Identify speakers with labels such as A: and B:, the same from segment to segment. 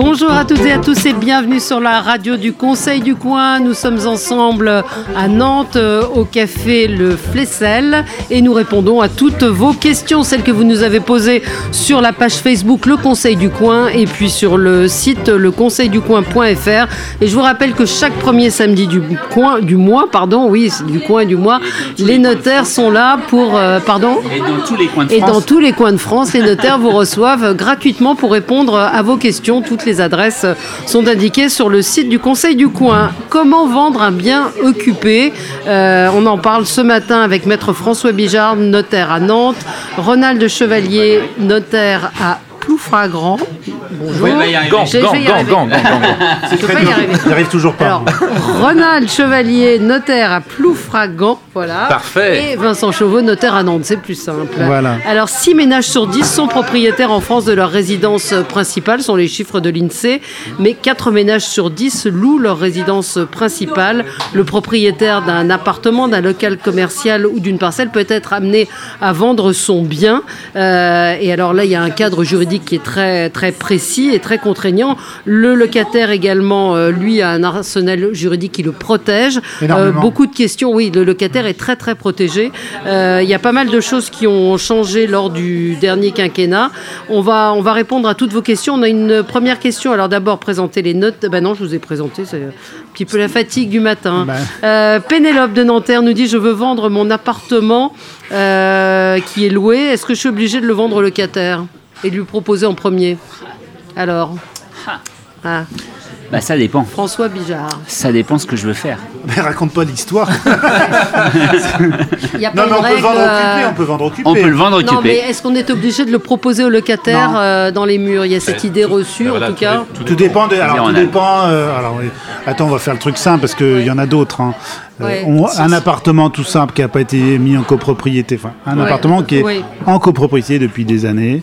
A: Bonjour à toutes et à tous et bienvenue sur la radio du Conseil du Coin. Nous sommes ensemble à Nantes euh, au café Le Flessel et nous répondons à toutes vos questions, celles que vous nous avez posées sur la page Facebook Le Conseil du Coin et puis sur le site leconseilducoin.fr. Et je vous rappelle que chaque premier samedi du, coin, du mois, pardon, oui, du coin et du mois, les notaires sont là pour, euh, pardon
B: Et dans tous les coins de
A: et
B: France.
A: dans tous les coins de France, les notaires vous reçoivent gratuitement pour répondre à vos questions. Toutes les adresses sont indiquées sur le site du Conseil du Coin. Comment vendre un bien occupé Euh, On en parle ce matin avec Maître François Bijard, notaire à Nantes, Ronald Chevalier, notaire à Ploufragrand. Bonjour.
B: Oui.
C: Gant, gant, gant, gant,
A: y arriver.
D: Il arrive toujours pas.
A: Alors, Ronald Chevalier, notaire à Ploufragan, voilà.
C: Parfait.
A: Et Vincent Chauveau, notaire à Nantes, c'est plus simple.
D: Voilà.
A: Alors, 6 ménages sur 10 sont propriétaires en France de leur résidence principale, sont les chiffres de l'INSEE, mais 4 ménages sur 10 louent leur résidence principale. Le propriétaire d'un appartement, d'un local commercial ou d'une parcelle peut être amené à vendre son bien. Euh, et alors là, il y a un cadre juridique qui est très, très précis et très contraignant. Le locataire également, euh, lui, a un arsenal juridique qui le protège.
D: Énormément.
A: beaucoup de questions, oui, le locataire est très très protégé. Euh, Il y a pas mal de choses qui ont changé lors du dernier quinquennat. On va, on va répondre à toutes vos questions. On a une première question. Alors d'abord, présenter les notes. Ben non, je vous ai présenté, c'est un petit peu la fatigue du matin.
D: Ben.
A: Euh, Pénélope de Nanterre nous dit, je veux vendre mon appartement euh, qui est loué. Est-ce que je suis obligé de le vendre au locataire et de lui proposer en premier? Alors ah,
B: Bah, ça dépend.
A: François Bijard.
B: Ça dépend ce que je veux faire.
D: Mais raconte pas l'histoire.
A: Il y a
D: Non, mais on
A: une
D: peut
A: règle,
D: vendre
A: euh,
D: occupé, on peut vendre occupé.
B: On peut le vendre
A: Non,
B: occupé.
A: mais est-ce qu'on est obligé de le proposer au locataire
D: Non.
A: euh, dans les murs? Il y a cette idée reçue, en
C: Voilà,
A: tout cas.
C: tout-
D: Tout dépend de. Alors, tout dépend. euh, alors, attends, on va faire le truc simple parce qu'il y en a d'autres. hein. Euh,
A: Ouais.
D: on- un appartement tout simple qui n'a pas été mis en copropriété. Enfin, un
A: Ouais.
D: appartement qui est en copropriété depuis des années.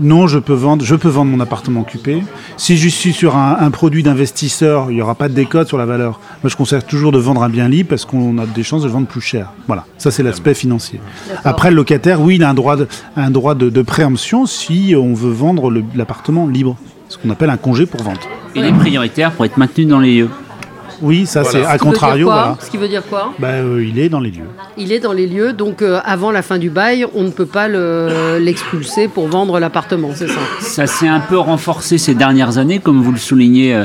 D: Non, je peux vendre, je peux vendre mon appartement occupé. Si je suis sur un, un produit d'investisseur, il n'y aura pas de décote sur la valeur. Moi, je conseille toujours de vendre un bien libre parce qu'on a des chances de le vendre plus cher. Voilà, ça c'est l'aspect financier. Après, le locataire, oui, il a un droit de, un droit de, de préemption si on veut vendre l'appartement libre, ce qu'on appelle un congé pour vente.
B: Il est prioritaire pour être maintenu dans les lieux.
D: Oui, ça c'est à
A: Ce
D: contrario.
A: quoi
D: Voilà.
A: Ce qui veut dire quoi
D: Bah, euh, il est dans les lieux.
A: Il est dans les lieux, donc euh, avant la fin du bail, on ne peut pas le- l'expulser pour vendre l'appartement, c'est ça?
B: Ça s'est un peu renforcé ces dernières années, comme vous le soulignez euh,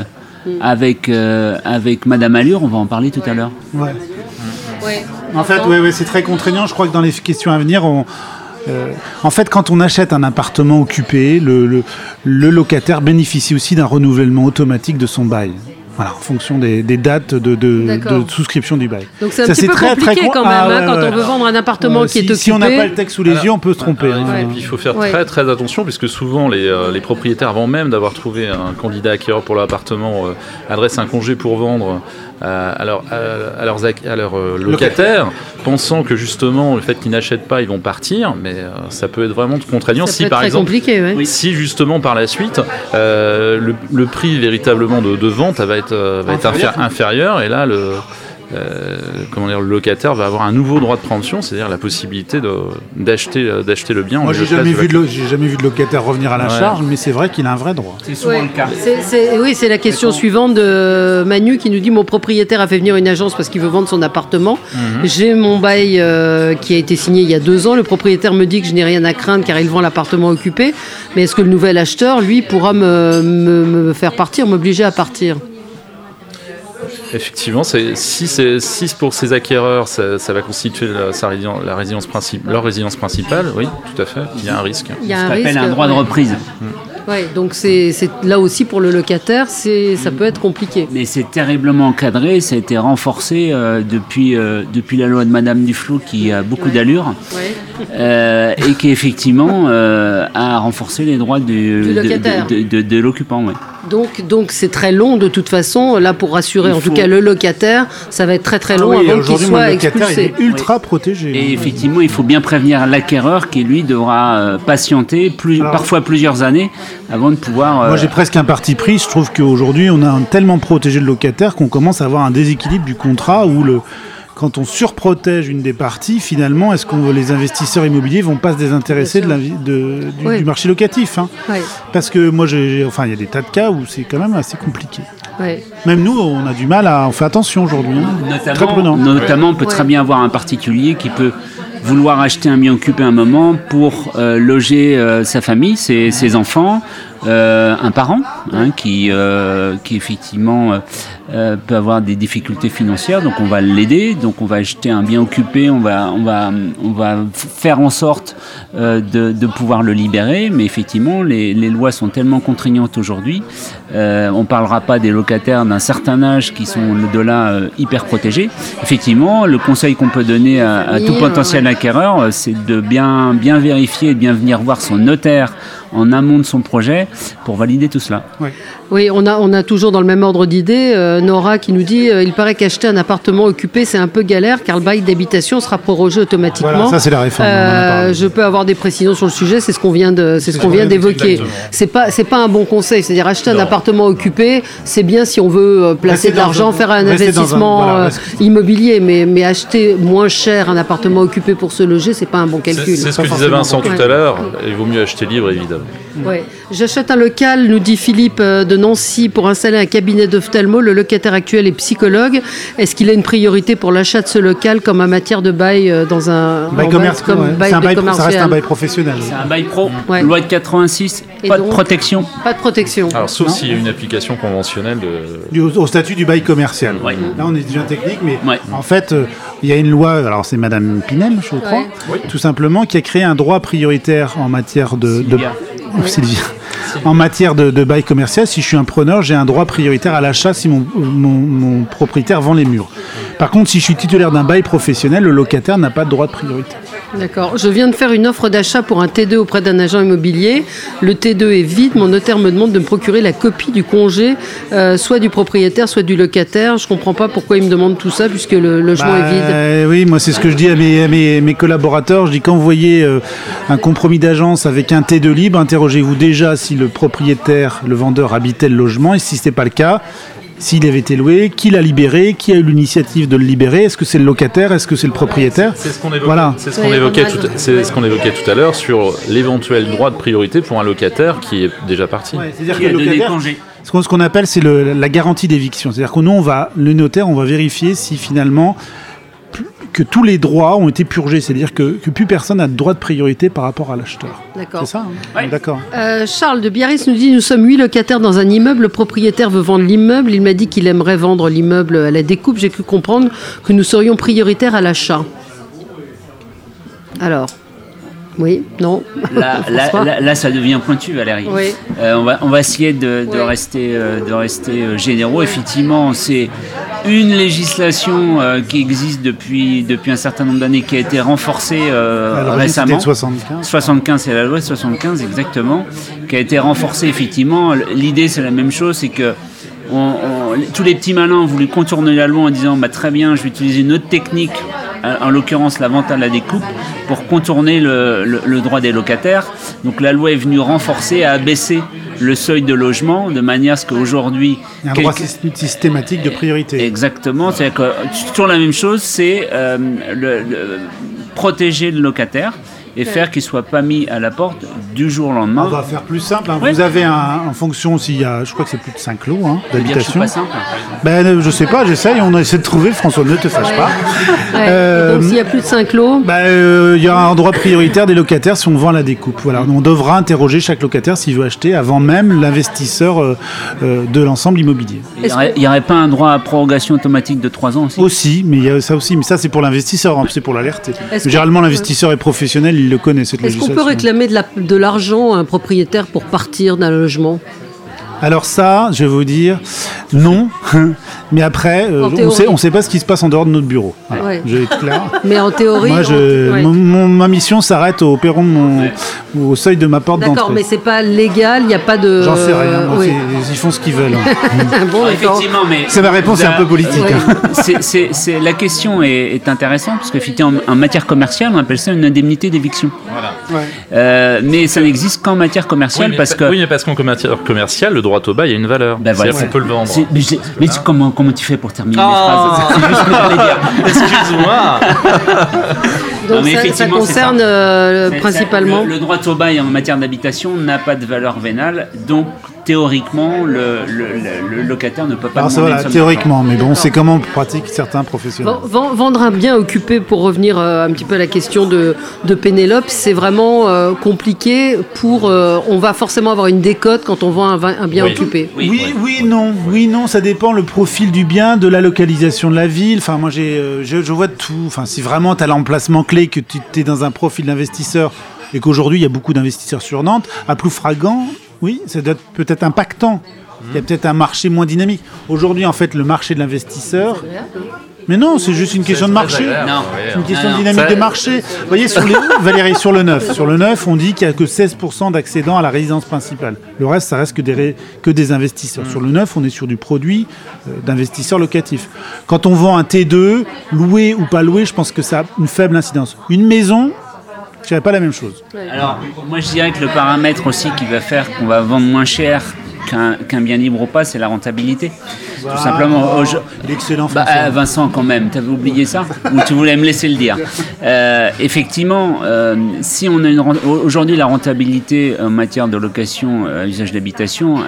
B: avec, euh, avec Madame Allure. On va en parler tout à l'heure.
D: Ouais.
A: Oui.
D: En fait, ouais, ouais, c'est très contraignant. Je crois que dans les questions à venir, on, euh, en fait, quand on achète un appartement occupé, le, le- le locataire bénéficie aussi d'un renouvellement automatique de son bail. Voilà, en fonction des, des dates de, de-
A: D'accord.
D: de souscription du bail.
A: Donc c'est un
D: Ça,
A: petit
D: c'est
A: peu
D: très, très
A: compliqué quand même,
D: Ah,
A: hein,
D: ouais,
A: quand
D: ouais.
A: on veut vendre un appartement
D: Euh,
A: qui est
D: si,
A: occupé.
D: si on n'a pas le texte sous les yeux, on peut se tromper.
C: Ah,
D: hein.
C: et puis, il faut faire
A: Ouais.
C: très très attention puisque souvent les, euh, les propriétaires, avant même d'avoir trouvé un candidat acquéreur pour l'appartement, euh, adressent un congé pour vendre à, leur- à- à leurs, ac- à leurs, locataires, pensant que justement le fait qu'ils n'achètent pas, ils vont partir. Mais euh, ça peut être vraiment contraignant
A: Ça
C: si
A: peut être
C: par
A: très
C: exemple
A: compliqué, ouais.
B: Oui.
C: si justement par la suite euh, le, le prix véritablement de, de vente va être, euh, va être inférieur. inférieur et là le, comment dire, le locataire va avoir un nouveau droit de préemption, c'est-à-dire la possibilité d'acheter euh, d'acheter le bien. en
D: Moi, j'ai jamais, vu de j'ai jamais vu de locataire revenir à la
C: Ouais.
D: charge, mais c'est vrai qu'il a un vrai droit.
B: C'est souvent
A: Ouais.
B: le cas.
A: Oui, c'est la question suivante de Manu qui nous dit mon propriétaire a fait venir une agence parce qu'il veut vendre son appartement.
C: Mhm.
A: J'ai mon bail euh, qui a été signé il y a deux ans. Le propriétaire me dit que je n'ai rien à craindre car il vend l'appartement occupé. Mais est-ce que le nouvel acheteur, lui, pourra me, me- me faire partir, m'obliger à partir?
C: Effectivement, c'est- si, c'est- si pour ces acquéreurs, ça, ça va constituer la, sa résidence, la résidence princi- leur résidence principale, oui, tout à fait, il y a un risque.
A: Il y a un risque.
B: un droit de reprise.
A: Ouais, donc c'est là aussi pour le locataire, c'est ça peut être compliqué.
B: Mais c'est terriblement encadré, ça a été renforcé euh, depuis, euh, depuis la loi de Madame Duflot qui a beaucoup
A: Ouais.
B: d'allure
A: Ouais.
B: euh, et qui effectivement euh, a renforcé les droits du,
A: Du
B: de-
A: locataire.
B: de, de- de l'occupant. ouais.
A: Donc donc c'est très long de toute façon. Là pour rassurer en tout cas le locataire, ça va être très très long
D: Ah oui,
A: avant qu'il soit
D: locataire, il
A: expulsé.
D: est ultra protégé.
B: Et effectivement, il faut bien prévenir l'acquéreur qui lui devra patienter plus,
D: Alors-
B: parfois plusieurs années avant de pouvoir. euh,
D: Moi, j'ai presque un parti pris. Je trouve qu'aujourd'hui, on a tellement protégé le locataire qu'on commence à avoir un déséquilibre du contrat où le, quand on surprotège une des parties, finalement, est-ce que les investisseurs immobiliers vont pas se désintéresser de
A: Bien
D: la vie- de- du,
A: Oui.
D: du marché locatif hein Parce que moi, j'ai, enfin, il y a des tas de cas où c'est quand même assez compliqué. Même nous, on a du mal à. On fait attention aujourd'hui. hein. Très
B: Notamment,
D: prudent.
B: notamment, on peut
A: Ouais.
B: très bien avoir un particulier qui peut vouloir acheter un bien occupé un moment pour euh, loger euh, sa famille, ses, enfants, euh, un parent hein, qui, euh, qui effectivement euh, euh, peut avoir des difficultés financières, donc on va l'aider, donc on va acheter un bien occupé, on va, on va, on va faire en sorte euh, de, de pouvoir le libérer, mais effectivement les, les lois sont tellement contraignantes aujourd'hui, euh, on parlera pas des locataires d'un certain âge qui sont de là euh, hyper protégés. Effectivement, le conseil qu'on peut donner à, à tout potentiel acquéreur, c'est de bien, bien vérifier et de bien venir voir son notaire en amont de son projet pour valider tout cela.
A: Oui, on a, on a toujours dans le même ordre d'idée euh, Nora qui nous dit euh, il paraît qu'acheter un appartement occupé c'est un peu galère car le bail d'habitation sera prorogé automatiquement.
D: Voilà, ça c'est la réforme.
A: Euh, je peux avoir des précisions sur le sujet, c'est ce qu'on vient de, c'est ce qu'on vient d'évoquer. C'est pas, c'est pas un bon conseil. C'est-à-dire acheter un appartement occupé, c'est bien si on veut euh, placer de l'argent,
D: un-
A: faire un investissement
D: voilà,
A: euh, immobilier, mais, mais acheter moins cher un appartement occupé pour se loger, c'est pas un bon calcul.
C: c'est ce que disait Vincent tout à l'heure. Il vaut mieux acheter libre, évidemment.
A: Ouais. J'achète un local, nous dit Philippe euh, de Nancy, pour installer un cabinet d'ophtalmo. Le locataire actuel est psychologue. Est-ce qu'il a une priorité pour l'achat de ce local comme en matière de bail euh, dans un
D: Bail
A: en
D: commerce,
A: comme
D: ouais.
A: bail
D: un
A: de
D: bail- ça reste
A: commercial
D: un bail professionnel.
B: C'est un bail pro,
A: Ouais.
B: loi de 86,
A: Et
B: pas
A: donc
B: de protection.
A: Pas de protection.
C: Alors, sauf s'il y a une application conventionnelle de.
D: Du- au, au statut du bail commercial.
B: Ouais.
D: Là, on est déjà technique, mais
B: Ouais.
D: en fait, euh, il y a une loi, alors c'est Madame Pinel, je crois,
A: Ouais.
D: tout simplement, qui a créé un droit prioritaire en matière de. de- En matière de, de bail commercial, si je suis un preneur, j'ai un droit prioritaire à l'achat si mon, mon- mon propriétaire vend les murs. Par contre, si je suis titulaire d'un bail professionnel, le locataire n'a pas de droit de priorité.
A: D'accord. Je viens de faire une offre d'achat pour un T2 auprès d'un agent immobilier. Le T2 est vide. Mon notaire me demande de me procurer la copie du congé, euh, soit du propriétaire, soit du locataire. Je comprends pas pourquoi il me demande tout ça puisque le logement
D: Bah,
A: est vide.
D: euh, oui, moi c'est ce que je dis à mes collaborateurs. Je dis quand vous voyez euh, un compromis d'agence avec un T2 libre, interrogez-vous déjà si le propriétaire, le vendeur habitait le logement et si ce n'est pas le cas, s'il avait été loué, qui l'a libéré, qui a eu l'initiative de le libérer, est-ce que c'est le locataire, est-ce que c'est le propriétaire
C: C'est ce qu'on évoquait,
D: Voilà.
C: c'est ce qu'on
A: Ouais,
C: évoquait,
A: pas mal.
C: tout, c'est ce qu'on évoquait tout à l'heure sur l'éventuel droit de priorité pour un locataire qui est déjà parti.
D: Ouais, C'est-à-dire que
B: a
D: le
B: donné
D: locataire,
B: congé.
D: ce qu'on ce appelle c'est la garantie d'éviction. C'est-à-dire que nous, on va, le notaire, on va vérifier si finalement que tous les droits ont été purgés. C'est-à-dire que, que plus personne n'a de droit de priorité par rapport à l'acheteur.
A: D'accord.
D: C'est ça hein. D'accord.
A: Euh, Charles de Biarritz nous dit Nous sommes huit locataires dans un immeuble. Le propriétaire veut vendre l'immeuble. Il m'a dit qu'il aimerait vendre l'immeuble à la découpe. J'ai cru comprendre que nous serions prioritaires à l'achat. Alors Oui Non
B: Là, là,
A: François
B: là- là, ça devient pointu, Valérie.
A: Oui.
B: Euh, on, va, on va essayer de, de
A: Oui.
B: rester, euh, de rester euh, généraux. Effectivement, c'est une législation euh, qui existe depuis, depuis un certain nombre d'années, qui a été renforcée euh,
D: Alors,
B: récemment.
D: C'était 75.
B: 75, c'est la loi 75 exactement, qui a été renforcée effectivement. L'idée c'est la même chose, c'est que on- on- tous les petits malins ont voulu contourner la loi en disant bah, très bien, je vais utiliser une autre technique, en en l'occurrence la vente à la découpe, pour contourner le, le- le droit des locataires. Donc la loi est venue renforcer, à abaisser le seuil de logement de manière à ce qu'aujourd'hui
D: Il y a un droit systématique de priorité.
B: Exactement, c'est-à-dire que c'est toujours la même chose, c'est euh, le- protéger le locataire et faire qu'il soit pas mis à la porte du jour au
D: On
B: lendemain.
D: va faire plus simple. hein.
B: Ouais.
D: Vous avez un, en fonction s'il y a, je crois que c'est plus de 5 lots hein,
B: suis
D: d'habitation.
B: pas simple.
D: Ben, je sais pas, j'essaye, on a essayé de trouver, François, ne te fâche pas.
A: Ouais.
D: Euh,
A: Donc s'il y a plus de 5 lots,
D: Ben, euh, Il y aura un droit prioritaire des locataires si on vend la découpe. Voilà. On devra interroger chaque locataire s'il veut acheter avant même l'investisseur euh, euh, de l'ensemble immobilier.
B: Il n'y aurait, pas un droit à prorogation automatique de 3 ans aussi?
D: Aussi, mais il y a ça aussi, mais ça c'est pour l'investisseur, hein, c'est pour l'alerter. Généralement l'investisseur est professionnel, il le connaît cette
A: est-ce qu'on peut réclamer de la- de l'argent à un propriétaire pour partir d'un logement?
D: Alors ça, je vais vous dire, non. Mais après, euh, on sait, on sait pas ce qui se passe en dehors de notre bureau. Voilà,
A: Ouais.
D: Je vais être clair.
A: Mais en théorie.
D: Moi, je,
A: on- ouais.
D: mon- mon- ma mission s'arrête au perron de mon, au seuil de ma porte
A: D'accord,
D: d'entrée.
A: mais c'est pas légal, il n'y a pas de.
D: J'en sais rien.
A: oui.
D: Ils font ce qu'ils veulent. hein.
A: bon, d'accord.
B: Effectivement, mais
D: C'est ma réponse, c'est un peu politique.
A: Ouais.
D: hein.
B: c'est- la question est, est intéressante parce qu'effectivement, en, en matière commerciale, on appelle ça une indemnité d'éviction.
C: Voilà.
D: Ouais.
B: Euh, mais ça n'existe qu'en matière
C: Oui,
B: commerciale
C: mais,
B: parce
C: pa-
B: que
C: oui, mais parce qu'en matière commerciale, le droit droit au bail a une valeur.
B: Ben voilà,
C: C'est-à-dire qu'on peut le vendre.
B: Mais, mais comment, comment tu fais pour terminer
C: Oh.
B: les phrases.
C: Excuse-moi.
A: Donc
B: Non, mais
A: ça, ça concerne
B: ça.
A: euh, principalement.
B: c'est- Le, le droit au bail en matière d'habitation n'a pas de valeur vénale, donc théoriquement, le, le- le- le locataire ne peut pas
D: Alors, ça, voilà, théoriquement, mais bon, c'est comment pratiquent certains professionnels.
A: Ven- ven- Vendre un bien occupé, pour revenir euh, un petit peu à la question de, de Pénélope, c'est vraiment euh, compliqué pour. euh, on va forcément avoir une décote quand on vend un, bien
C: Oui.
A: occupé.
B: Oui,
D: Oui,
B: ouais.
D: oui, non, oui, non, ça dépend le profil du bien, de la localisation de la ville. Enfin, moi, j'ai, euh, je, je vois de tout. Enfin, si vraiment tu as l'emplacement clé, que tu es dans un profil d'investisseur et qu'aujourd'hui il y a beaucoup d'investisseurs sur Nantes, à Ploufragan, oui, ça doit être peut-être impactant. Il y a peut-être un marché moins dynamique. Aujourd'hui, en fait, le marché de l'investisseur. Mais non, c'est juste une question de marché. C'est une question
B: Non,
D: de dynamique des marchés. Vous voyez, sur les, Valérie, sur le neuf, sur le neuf, on dit qu'il n'y a que 16% d'accédants à la résidence principale. Le reste, ça reste que des, ré- que des investisseurs. Sur le neuf, on est sur du produit euh, d'investisseurs locatifs. Quand on vend un T2, loué ou pas loué, je pense que ça a une faible incidence. Une maison, je dirais pas la même chose.
B: Alors, moi je dirais que le paramètre aussi qui va faire qu'on va vendre moins cher qu'un bien libre ou pas, c'est la rentabilité. Tout simplement.
D: L'excellent
B: Bah, euh, Vincent, quand même, t'avais oublié ça Ou tu voulais me laisser le dire? Euh, Effectivement, euh, si on a une aujourd'hui la rentabilité en matière de location à usage d'habitation,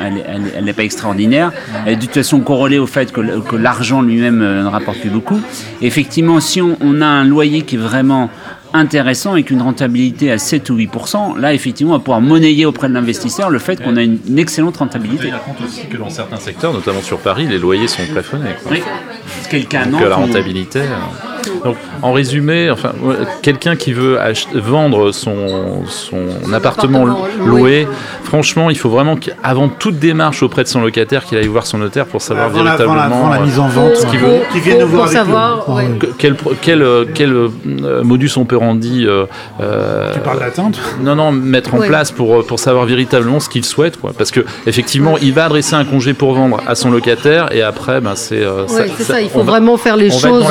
B: elle n'est pas extraordinaire. Elle est de toute façon corrélée au fait que, l'argent lui-même ne rapporte plus beaucoup. Effectivement, si on, on a un loyer qui est vraiment intéressant et qu'une rentabilité à 7 ou 8%, là effectivement on va pouvoir monnayer auprès de l'investisseur le fait qu'on a une, excellente rentabilité.
C: Il compte aussi que dans certains secteurs, notamment sur Paris, les loyers sont plafonnés. quoi.
B: Oui.
C: Donc
B: Nantes
C: euh, la rentabilité. euh, Donc, en résumé, enfin, quelqu'un qui veut vendre son, son appartement
A: appartement
C: loué,
A: loué.
C: franchement, il faut vraiment qu'avant toute démarche auprès de son locataire, qu'il aille voir son notaire pour savoir
D: Avant la, avant la-
C: véritablement
D: avant la
C: euh,
D: mise en vente,
C: ce qu'il veut.
D: Qui viennent nous
A: Pour-
D: voir
A: pour
D: avec nous.
A: savoir, ouais.
C: quel, pro- quel, quel euh, modus operandi euh, euh,
D: Tu parles d'attente?
C: non, non, mettre en
A: Ouais.
C: place pour, pour savoir véritablement ce qu'il souhaite. Quoi. Parce que effectivement, il va adresser un congé pour vendre à son locataire et après, ben, c'est. euh,
A: Ouais, c'est ça, il faut
C: va-
A: vraiment faire les choses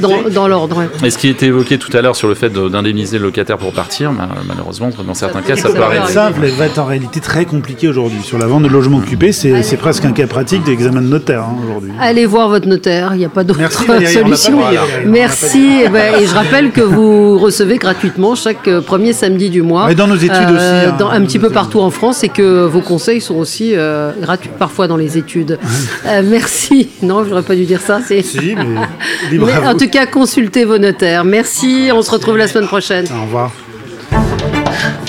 C: dans,
A: dans l'ordre. ouais.
C: Et ce qui était évoqué tout à l'heure sur le fait de- d'indemniser le locataire pour partir, malheureusement, dans certains cas, ça peut arriver.
D: simple, elle va être en réalité très compliquée aujourd'hui. Sur la vente de logements occupés, c'est presque un cas pratique d'examen de notaire hein, aujourd'hui.
A: Allez voir votre notaire, il n'y a pas d'autre solution.
D: pas
A: Merci. Et, ben, et je rappelle que vous recevez gratuitement chaque euh, premier samedi du mois.
D: Et dans nos études aussi, hein.
A: dans- un petit peu partout en France et que vos conseils sont aussi euh, gratuits parfois dans les études. Euh, merci. Non, je n'aurais pas dû dire ça. c'est-
D: Si, mais
A: Mais en tout cas, consultez vos notaires. Merci. On se retrouve la semaine prochaine.
D: Au revoir.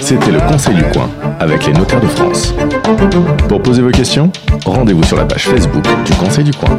E: C'était le Conseil du coin avec les notaires de France. Pour poser vos questions, rendez-vous sur la page Facebook du Conseil du coin.